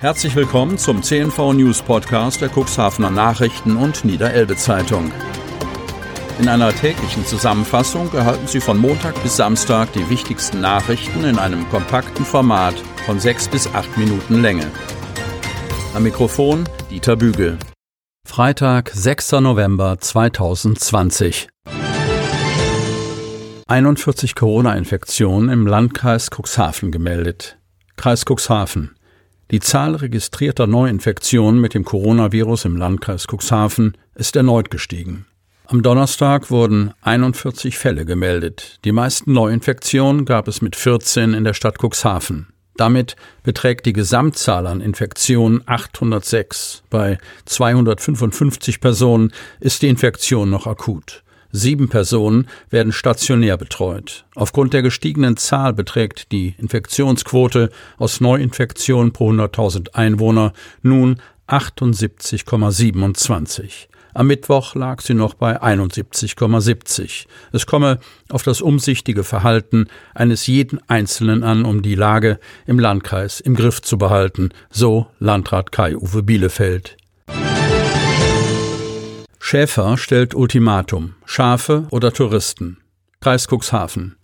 Herzlich willkommen zum CNV News Podcast der Cuxhavener Nachrichten und Niederelbe Zeitung. In einer täglichen Zusammenfassung erhalten Sie von Montag bis Samstag die wichtigsten Nachrichten in einem kompakten Format von sechs bis acht Minuten Länge. Am Mikrofon Dieter Bügel. Freitag, 6. November 2020. 41 Corona-Infektionen im Landkreis Cuxhaven gemeldet. Kreis Cuxhaven. Die Zahl registrierter Neuinfektionen mit dem Coronavirus im Landkreis Cuxhaven ist erneut gestiegen. Am Donnerstag wurden 41 Fälle gemeldet. Die meisten Neuinfektionen gab es mit 14 in der Stadt Cuxhaven. Damit beträgt die Gesamtzahl an Infektionen 806. Bei 255 Personen ist die Infektion noch akut. Sieben Personen werden stationär betreut. Aufgrund der gestiegenen Zahl beträgt die Infektionsquote aus Neuinfektionen pro 100.000 Einwohner nun 78,27. Am Mittwoch lag sie noch bei 71,70. Es komme auf das umsichtige Verhalten eines jeden Einzelnen an, um die Lage im Landkreis im Griff zu behalten, so Landrat Kai-Uwe Bielefeld. Schäfer stellt Ultimatum. Schafe oder Touristen. Kreis Cuxhaven.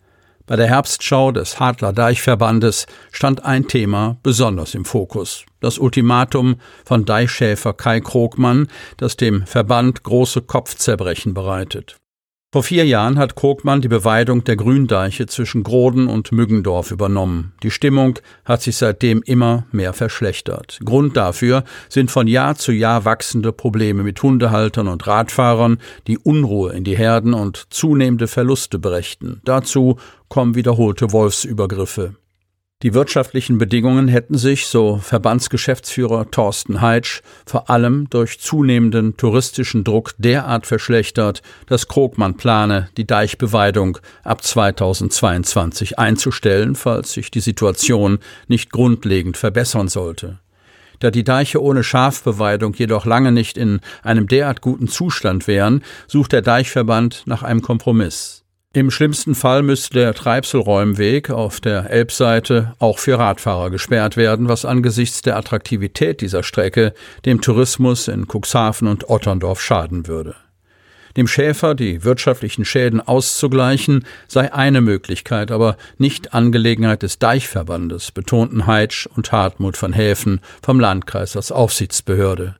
Bei der Herbstschau des Hadler Deichverbandes stand ein Thema besonders im Fokus. Das Ultimatum von Deichschäfer Kai Krogmann, das dem Verband große Kopfzerbrechen bereitet. Vor vier Jahren hat Krogmann die Beweidung der Gründeiche zwischen Groden und Müggendorf übernommen. Die Stimmung hat sich seitdem immer mehr verschlechtert. Grund dafür sind von Jahr zu Jahr wachsende Probleme mit Hundehaltern und Radfahrern, die Unruhe in die Herden und zunehmende Verluste berichten. Dazu kommen wiederholte Wolfsübergriffe. Die wirtschaftlichen Bedingungen hätten sich, so Verbandsgeschäftsführer Thorsten Heitsch, vor allem durch zunehmenden touristischen Druck derart verschlechtert, dass Krogmann plane, die Deichbeweidung ab 2022 einzustellen, falls sich die Situation nicht grundlegend verbessern sollte. Da die Deiche ohne Schafbeweidung jedoch lange nicht in einem derart guten Zustand wären, sucht der Deichverband nach einem Kompromiss. Im schlimmsten Fall müsste der Treibselräumweg auf der Elbseite auch für Radfahrer gesperrt werden, was angesichts der Attraktivität dieser Strecke dem Tourismus in Cuxhaven und Otterndorf schaden würde. Dem Schäfer die wirtschaftlichen Schäden auszugleichen, sei eine Möglichkeit, aber nicht Angelegenheit des Deichverbandes, betonten Heitsch und Hartmut von Häfen vom Landkreis als Aufsichtsbehörde.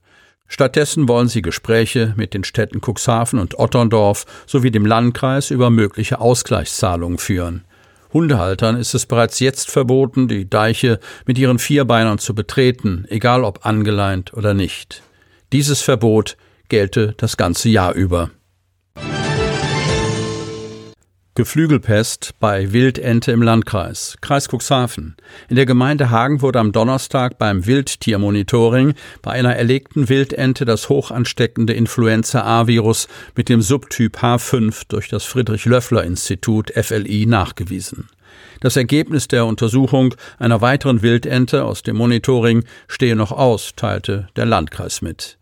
Stattdessen wollen sie Gespräche mit den Städten Cuxhaven und Otterndorf sowie dem Landkreis über mögliche Ausgleichszahlungen führen. Hundehaltern ist es bereits jetzt verboten, die Deiche mit ihren Vierbeinern zu betreten, egal ob angeleint oder nicht. Dieses Verbot gelte das ganze Jahr über. Geflügelpest bei Wildente im Landkreis, Kreis Cuxhaven. In der Gemeinde Hagen wurde am Donnerstag beim Wildtiermonitoring bei einer erlegten Wildente das hochansteckende Influenza-A-Virus mit dem Subtyp H5 durch das Friedrich-Löffler-Institut FLI nachgewiesen. Das Ergebnis der Untersuchung einer weiteren Wildente aus dem Monitoring stehe noch aus, teilte der Landkreis mit.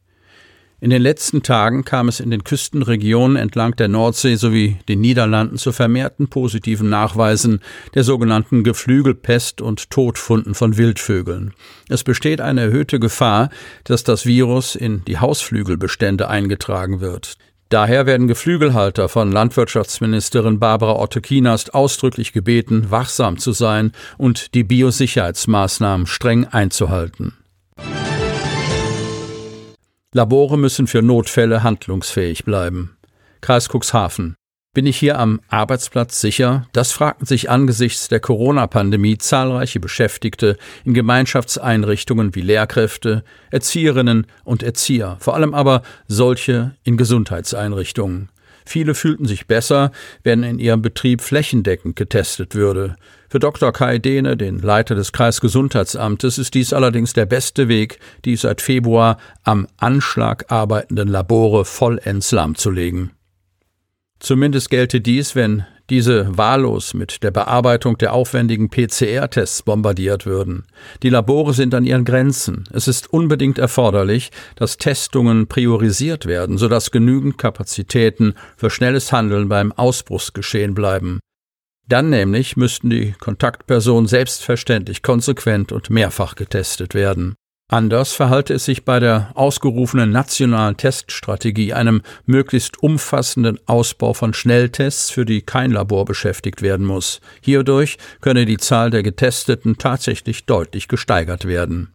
In den letzten Tagen kam es in den Küstenregionen entlang der Nordsee sowie den Niederlanden zu vermehrten positiven Nachweisen der sogenannten Geflügelpest und Todfunden von Wildvögeln. Es besteht eine erhöhte Gefahr, dass das Virus in die Hausflügelbestände eingetragen wird. Daher werden Geflügelhalter von Landwirtschaftsministerin Barbara Otto-Kienast ausdrücklich gebeten, wachsam zu sein und die Biosicherheitsmaßnahmen streng einzuhalten. Labore müssen für Notfälle handlungsfähig bleiben. Kreis Cuxhaven. Bin ich hier am Arbeitsplatz sicher? Das fragten sich angesichts der Corona-Pandemie zahlreiche Beschäftigte in Gemeinschaftseinrichtungen wie Lehrkräfte, Erzieherinnen und Erzieher, vor allem aber solche in Gesundheitseinrichtungen. Viele fühlten sich besser, wenn in ihrem Betrieb flächendeckend getestet würde. Für Dr. Kai Dehne, den Leiter des Kreisgesundheitsamtes, ist dies allerdings der beste Weg, die seit Februar am Anschlag arbeitenden Labore vollends lahmzulegen. Zumindest gelte dies, wenn diese wahllos mit der Bearbeitung der aufwendigen PCR-Tests bombardiert würden. Die Labore sind an ihren Grenzen. Es ist unbedingt erforderlich, dass Testungen priorisiert werden, sodass genügend Kapazitäten für schnelles Handeln beim Ausbruchsgeschehen bleiben. Dann nämlich müssten die Kontaktpersonen selbstverständlich konsequent und mehrfach getestet werden. Anders verhalte es sich bei der ausgerufenen nationalen Teststrategie, einem möglichst umfassenden Ausbau von Schnelltests, für die kein Labor beschäftigt werden muss. Hierdurch könne die Zahl der Getesteten tatsächlich deutlich gesteigert werden.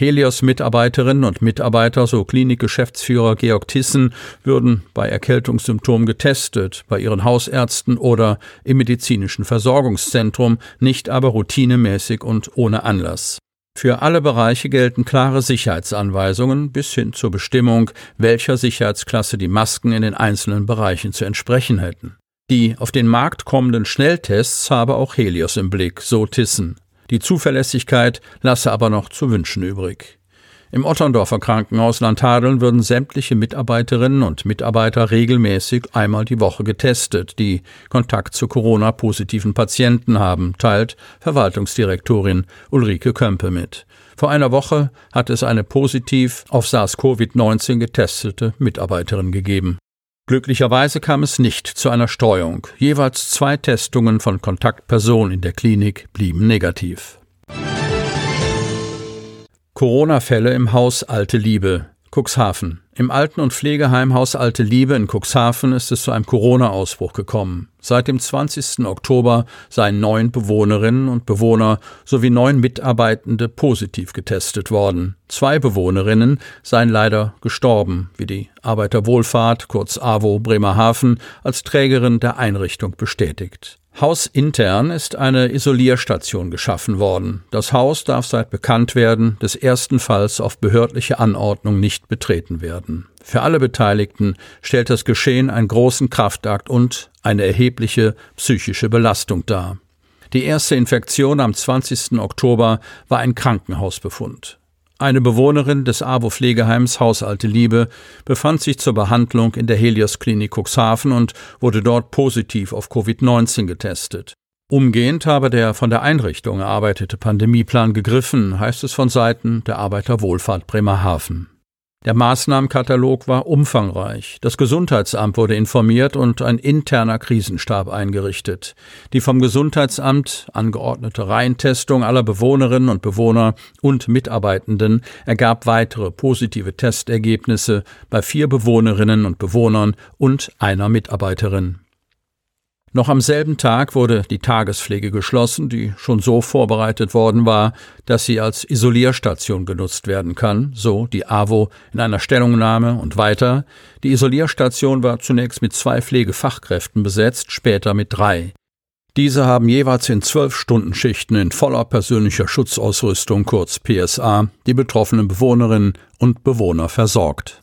Helios Mitarbeiterinnen und Mitarbeiter, so Klinikgeschäftsführer Georg Tissen, würden bei Erkältungssymptomen getestet, bei ihren Hausärzten oder im medizinischen Versorgungszentrum, nicht aber routinemäßig und ohne Anlass. Für alle Bereiche gelten klare Sicherheitsanweisungen bis hin zur Bestimmung, welcher Sicherheitsklasse die Masken in den einzelnen Bereichen zu entsprechen hätten. Die auf den Markt kommenden Schnelltests habe auch Helios im Blick, so Tissen. Die Zuverlässigkeit lasse aber noch zu wünschen übrig. Im Otterndorfer Krankenhaus Landhadeln würden sämtliche Mitarbeiterinnen und Mitarbeiter regelmäßig einmal die Woche getestet, die Kontakt zu Corona-positiven Patienten haben, teilt Verwaltungsdirektorin Ulrike Kömpe mit. Vor einer Woche hat es eine positiv auf SARS-CoV-19 getestete Mitarbeiterin gegeben. Glücklicherweise kam es nicht zu einer Streuung. Jeweils zwei Testungen von Kontaktpersonen in der Klinik blieben negativ. Corona-Fälle im Haus Alte Liebe, Cuxhaven. Im Alten- und Pflegeheim Haus Alte Liebe in Cuxhaven ist es zu einem Corona-Ausbruch gekommen. Seit dem 20. Oktober seien neun Bewohnerinnen und Bewohner sowie neun Mitarbeitende positiv getestet worden. Zwei Bewohnerinnen seien leider gestorben, wie die Arbeiterwohlfahrt, kurz AWO Bremerhaven, als Trägerin der Einrichtung bestätigt. Hausintern ist eine Isolierstation geschaffen worden. Das Haus darf seit Bekanntwerden des ersten Falls auf behördliche Anordnung nicht betreten werden. Für alle Beteiligten stellt das Geschehen einen großen Kraftakt und eine erhebliche psychische Belastung dar. Die erste Infektion am 20. Oktober war ein Krankenhausbefund. Eine Bewohnerin des AWO-Pflegeheims Hausalte Liebe befand sich zur Behandlung in der Helios-Klinik Cuxhaven und wurde dort positiv auf Covid-19 getestet. Umgehend habe der von der Einrichtung erarbeitete Pandemieplan gegriffen, heißt es von Seiten der Arbeiterwohlfahrt Bremerhaven. Der Maßnahmenkatalog war umfangreich. Das Gesundheitsamt wurde informiert und ein interner Krisenstab eingerichtet. Die vom Gesundheitsamt angeordnete Reintestung aller Bewohnerinnen und Bewohner und Mitarbeitenden ergab weitere positive Testergebnisse bei vier Bewohnerinnen und Bewohnern und einer Mitarbeiterin. Noch am selben Tag wurde die Tagespflege geschlossen, die schon so vorbereitet worden war, dass sie als Isolierstation genutzt werden kann, so die AWO in einer Stellungnahme und weiter. Die Isolierstation war zunächst mit zwei Pflegefachkräften besetzt, später mit drei. Diese haben jeweils in zwölf Stunden Schichten in voller persönlicher Schutzausrüstung, kurz PSA, die betroffenen Bewohnerinnen und Bewohner versorgt.